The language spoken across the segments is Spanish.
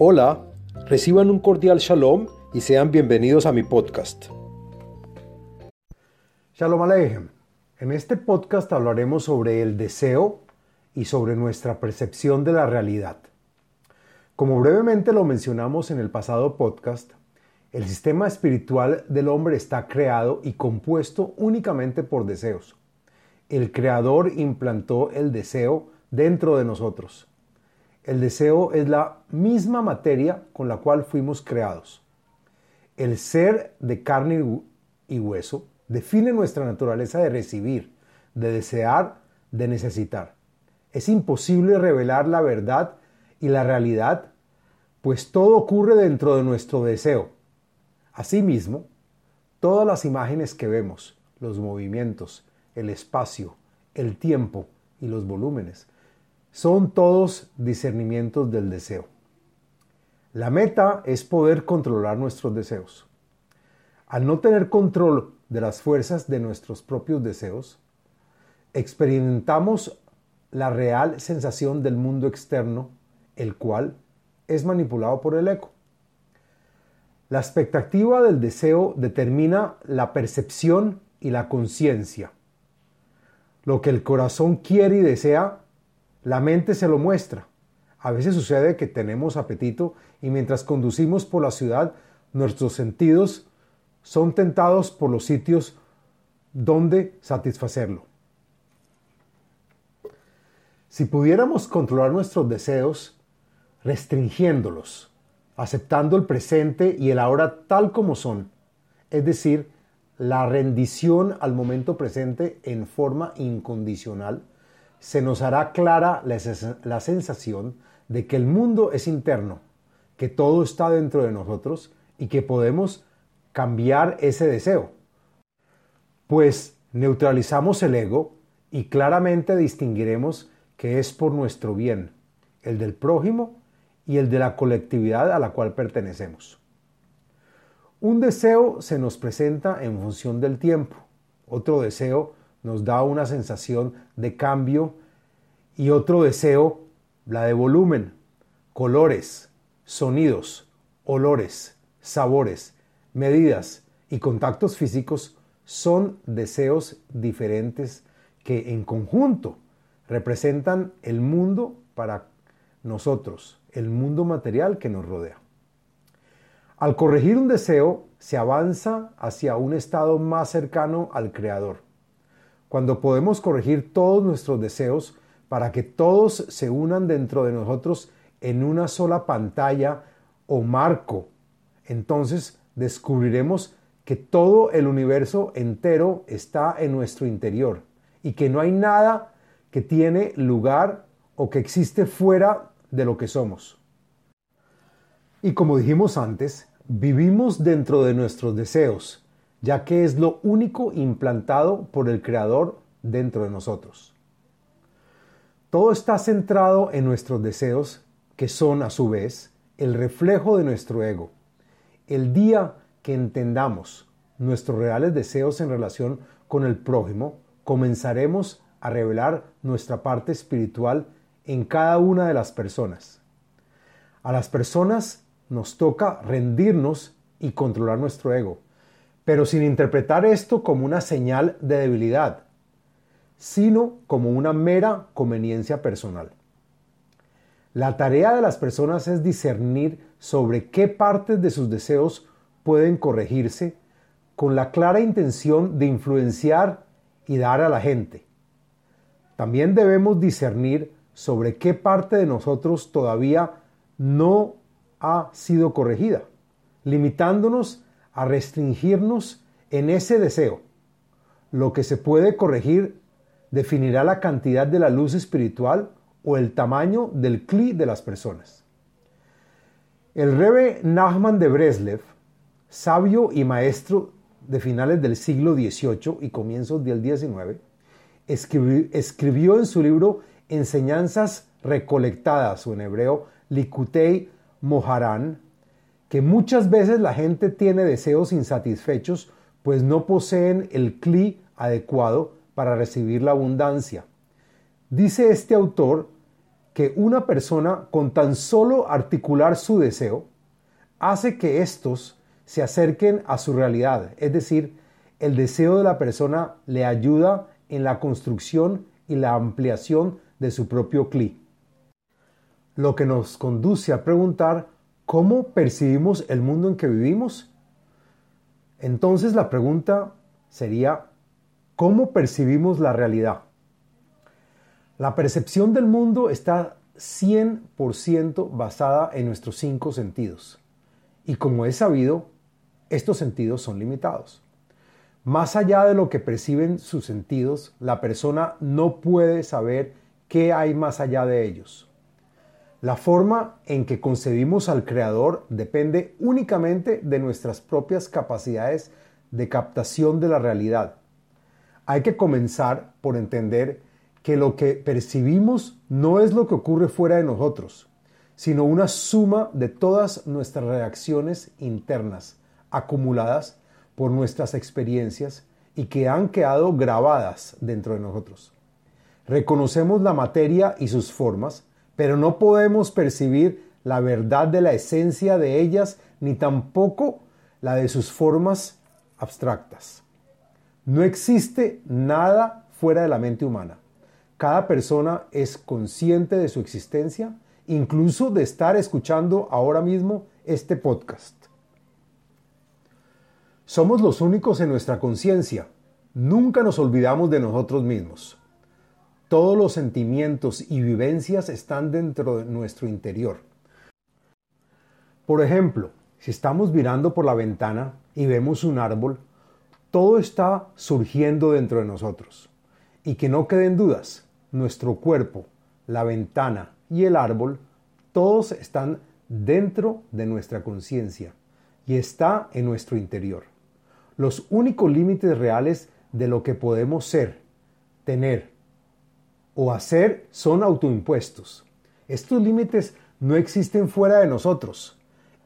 Hola, reciban un cordial shalom y sean bienvenidos a mi podcast. Shalom Aleichem. En este podcast hablaremos sobre el deseo y sobre nuestra percepción de la realidad. Como brevemente lo mencionamos en el pasado podcast, el sistema espiritual del hombre está creado y compuesto únicamente por deseos. El Creador implantó el deseo dentro de nosotros. El deseo es la misma materia con la cual fuimos creados. El ser de carne y hueso define nuestra naturaleza de recibir, de desear, de necesitar. Es imposible revelar la verdad y la realidad, pues todo ocurre dentro de nuestro deseo. Asimismo, todas las imágenes que vemos, los movimientos, el espacio, el tiempo y los volúmenes, son todos discernimientos del deseo. La meta es poder controlar nuestros deseos. Al no tener control de las fuerzas de nuestros propios deseos, experimentamos la real sensación del mundo externo, el cual es manipulado por el eco. La expectativa del deseo determina la percepción y la conciencia. Lo que el corazón quiere y desea la mente se lo muestra. A veces sucede que tenemos apetito y mientras conducimos por la ciudad, nuestros sentidos son tentados por los sitios donde satisfacerlo. Si pudiéramos controlar nuestros deseos, restringiéndolos, aceptando el presente y el ahora tal como son, es decir, la rendición al momento presente en forma incondicional, se nos hará clara la, sensación de que el mundo es interno, que todo está dentro de nosotros y que podemos cambiar ese deseo. Pues neutralizamos el ego y claramente distinguiremos que es por nuestro bien, el del prójimo y el de la colectividad a la cual pertenecemos. Un deseo se nos presenta en función del tiempo, otro deseo nos da una sensación de cambio y otro deseo, la de volumen, colores, sonidos, olores, sabores, medidas y contactos físicos son deseos diferentes que en conjunto representan el mundo para nosotros, el mundo material que nos rodea. Al corregir un deseo, se avanza hacia un estado más cercano al Creador cuando podemos corregir todos nuestros deseos para que todos se unan dentro de nosotros en una sola pantalla o marco, entonces descubriremos que todo el universo entero está en nuestro interior y que no hay nada que tiene lugar o que existe fuera de lo que somos. Y como dijimos antes, vivimos dentro de nuestros deseos ya que es lo único implantado por el Creador dentro de nosotros. Todo está centrado en nuestros deseos, que son a su vez el reflejo de nuestro ego. El día que entendamos nuestros reales deseos en relación con el prójimo, comenzaremos a revelar nuestra parte espiritual en cada una de las personas. A las personas nos toca rendirnos y controlar nuestro ego pero sin interpretar esto como una señal de debilidad, sino como una mera conveniencia personal. La tarea de las personas es discernir sobre qué partes de sus deseos pueden corregirse con la clara intención de influenciar y dar a la gente. También debemos discernir sobre qué parte de nosotros todavía no ha sido corregida, limitándonos a restringirnos en ese deseo. Lo que se puede corregir definirá la cantidad de la luz espiritual o el tamaño del cli de las personas. El rebe Nachman de Breslev, sabio y maestro de finales del siglo XVIII y comienzos del XIX, escribió, en su libro Enseñanzas recolectadas, o en hebreo Likutei Moharan, que muchas veces la gente tiene deseos insatisfechos pues no poseen el cli adecuado para recibir la abundancia. Dice este autor que una persona con tan solo articular su deseo hace que estos se acerquen a su realidad, es decir, el deseo de la persona le ayuda en la construcción y la ampliación de su propio cli. Lo que nos conduce a preguntar cómo percibimos el mundo en que vivimos. Entonces la pregunta sería, ¿cómo percibimos la realidad? La percepción del mundo está 100% basada en nuestros cinco sentidos. Y como es sabido, estos sentidos son limitados. Más allá de lo que perciben sus sentidos, la persona no puede saber qué hay más allá de ellos. La forma en que concebimos al Creador depende únicamente de nuestras propias capacidades de captación de la realidad. Hay que comenzar por entender que lo que percibimos no es lo que ocurre fuera de nosotros, sino una suma de todas nuestras reacciones internas, acumuladas por nuestras experiencias y que han quedado grabadas dentro de nosotros. Reconocemos la materia y sus formas, pero no podemos percibir la verdad de la esencia de ellas ni tampoco la de sus formas abstractas. No existe nada fuera de la mente humana. Cada persona es consciente de su existencia, incluso de estar escuchando ahora mismo este podcast. Somos los únicos en nuestra conciencia. Nunca nos olvidamos de nosotros mismos. Todos los sentimientos y vivencias están dentro de nuestro interior. Por ejemplo, si estamos mirando por la ventana y vemos un árbol, todo está surgiendo dentro de nosotros. Y que no queden dudas, nuestro cuerpo, la ventana y el árbol, todos están dentro de nuestra conciencia y está en nuestro interior. Los únicos límites reales de lo que podemos ser, tener o hacer son autoimpuestos. Estos límites no existen fuera de nosotros.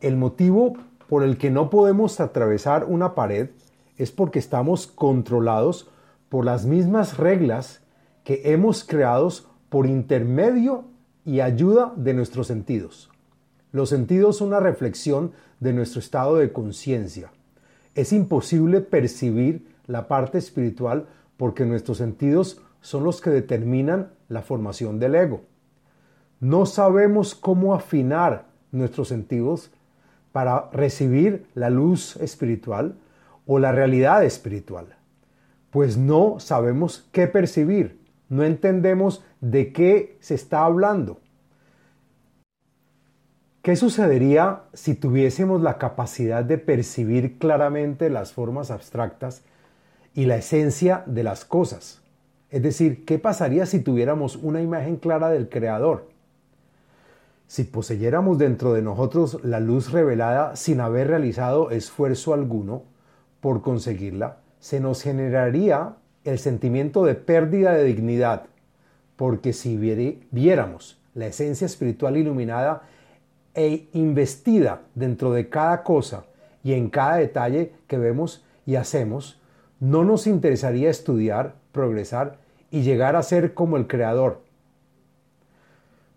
El motivo por el que no podemos atravesar una pared es porque estamos controlados por las mismas reglas que hemos creados por intermedio y ayuda de nuestros sentidos. Los sentidos son una reflexión de nuestro estado de conciencia. Es imposible percibir la parte espiritual porque nuestros sentidos son los que determinan la formación del ego. No sabemos cómo afinar nuestros sentidos para recibir la luz espiritual o la realidad espiritual, pues no sabemos qué percibir no entendemos de qué se está hablando. ¿Qué sucedería si tuviésemos la capacidad de percibir claramente las formas abstractas y la esencia de las cosas? Es decir, ¿qué pasaría si tuviéramos una imagen clara del Creador? Si poseyéramos dentro de nosotros la luz revelada sin haber realizado esfuerzo alguno por conseguirla, se nos generaría el sentimiento de pérdida de dignidad, porque si viéramos la esencia espiritual iluminada e investida dentro de cada cosa y en cada detalle que vemos y hacemos, no nos interesaría estudiar, progresar y llegar a ser como el Creador.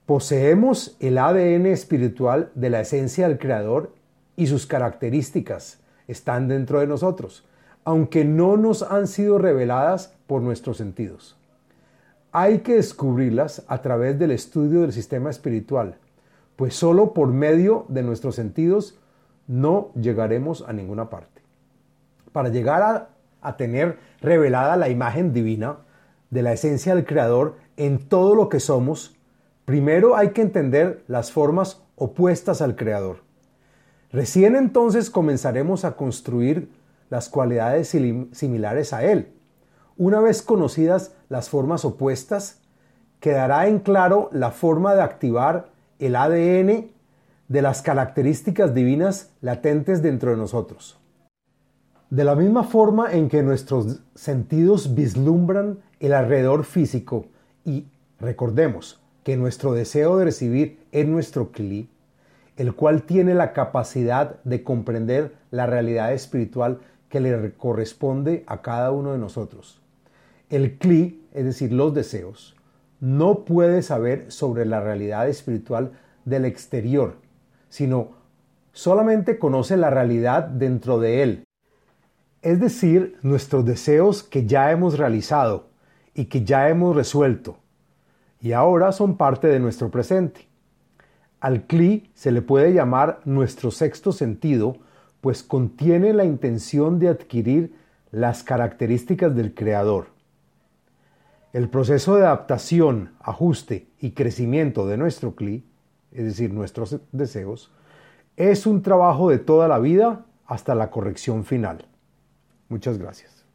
Poseemos el ADN espiritual de la esencia del Creador y sus características están dentro de nosotros aunque no nos han sido reveladas por nuestros sentidos. Hay que descubrirlas a través del estudio del sistema espiritual, pues solo por medio de nuestros sentidos no llegaremos a ninguna parte. Para llegar a, a tener revelada la imagen divina de la esencia del Creador en todo lo que somos, primero hay que entender las formas opuestas al Creador. Recién entonces comenzaremos a construir las cualidades similares a él. Una vez conocidas las formas opuestas, quedará en claro la forma de activar el ADN de las características divinas latentes dentro de nosotros. De la misma forma en que nuestros sentidos vislumbran el alrededor físico y recordemos que nuestro deseo de recibir es nuestro cli, el cual tiene la capacidad de comprender la realidad espiritual que le corresponde a cada uno de nosotros. El cli, es decir, los deseos, no puede saber sobre la realidad espiritual del exterior, sino solamente conoce la realidad dentro de él, es decir, nuestros deseos que ya hemos realizado y que ya hemos resuelto, y ahora son parte de nuestro presente. Al CLI se le puede llamar nuestro sexto sentido, pues contiene la intención de adquirir las características del Creador. El proceso de adaptación, ajuste y crecimiento de nuestro CLI, es decir, nuestros deseos, es un trabajo de toda la vida hasta la corrección final. Muchas gracias.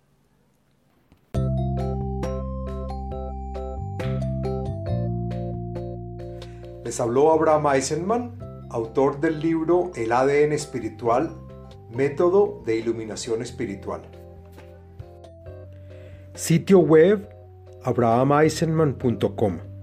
Les habló Abraham Eisenman, autor del libro El ADN espiritual, método de iluminación espiritual. Sitio web abrahameisenman.com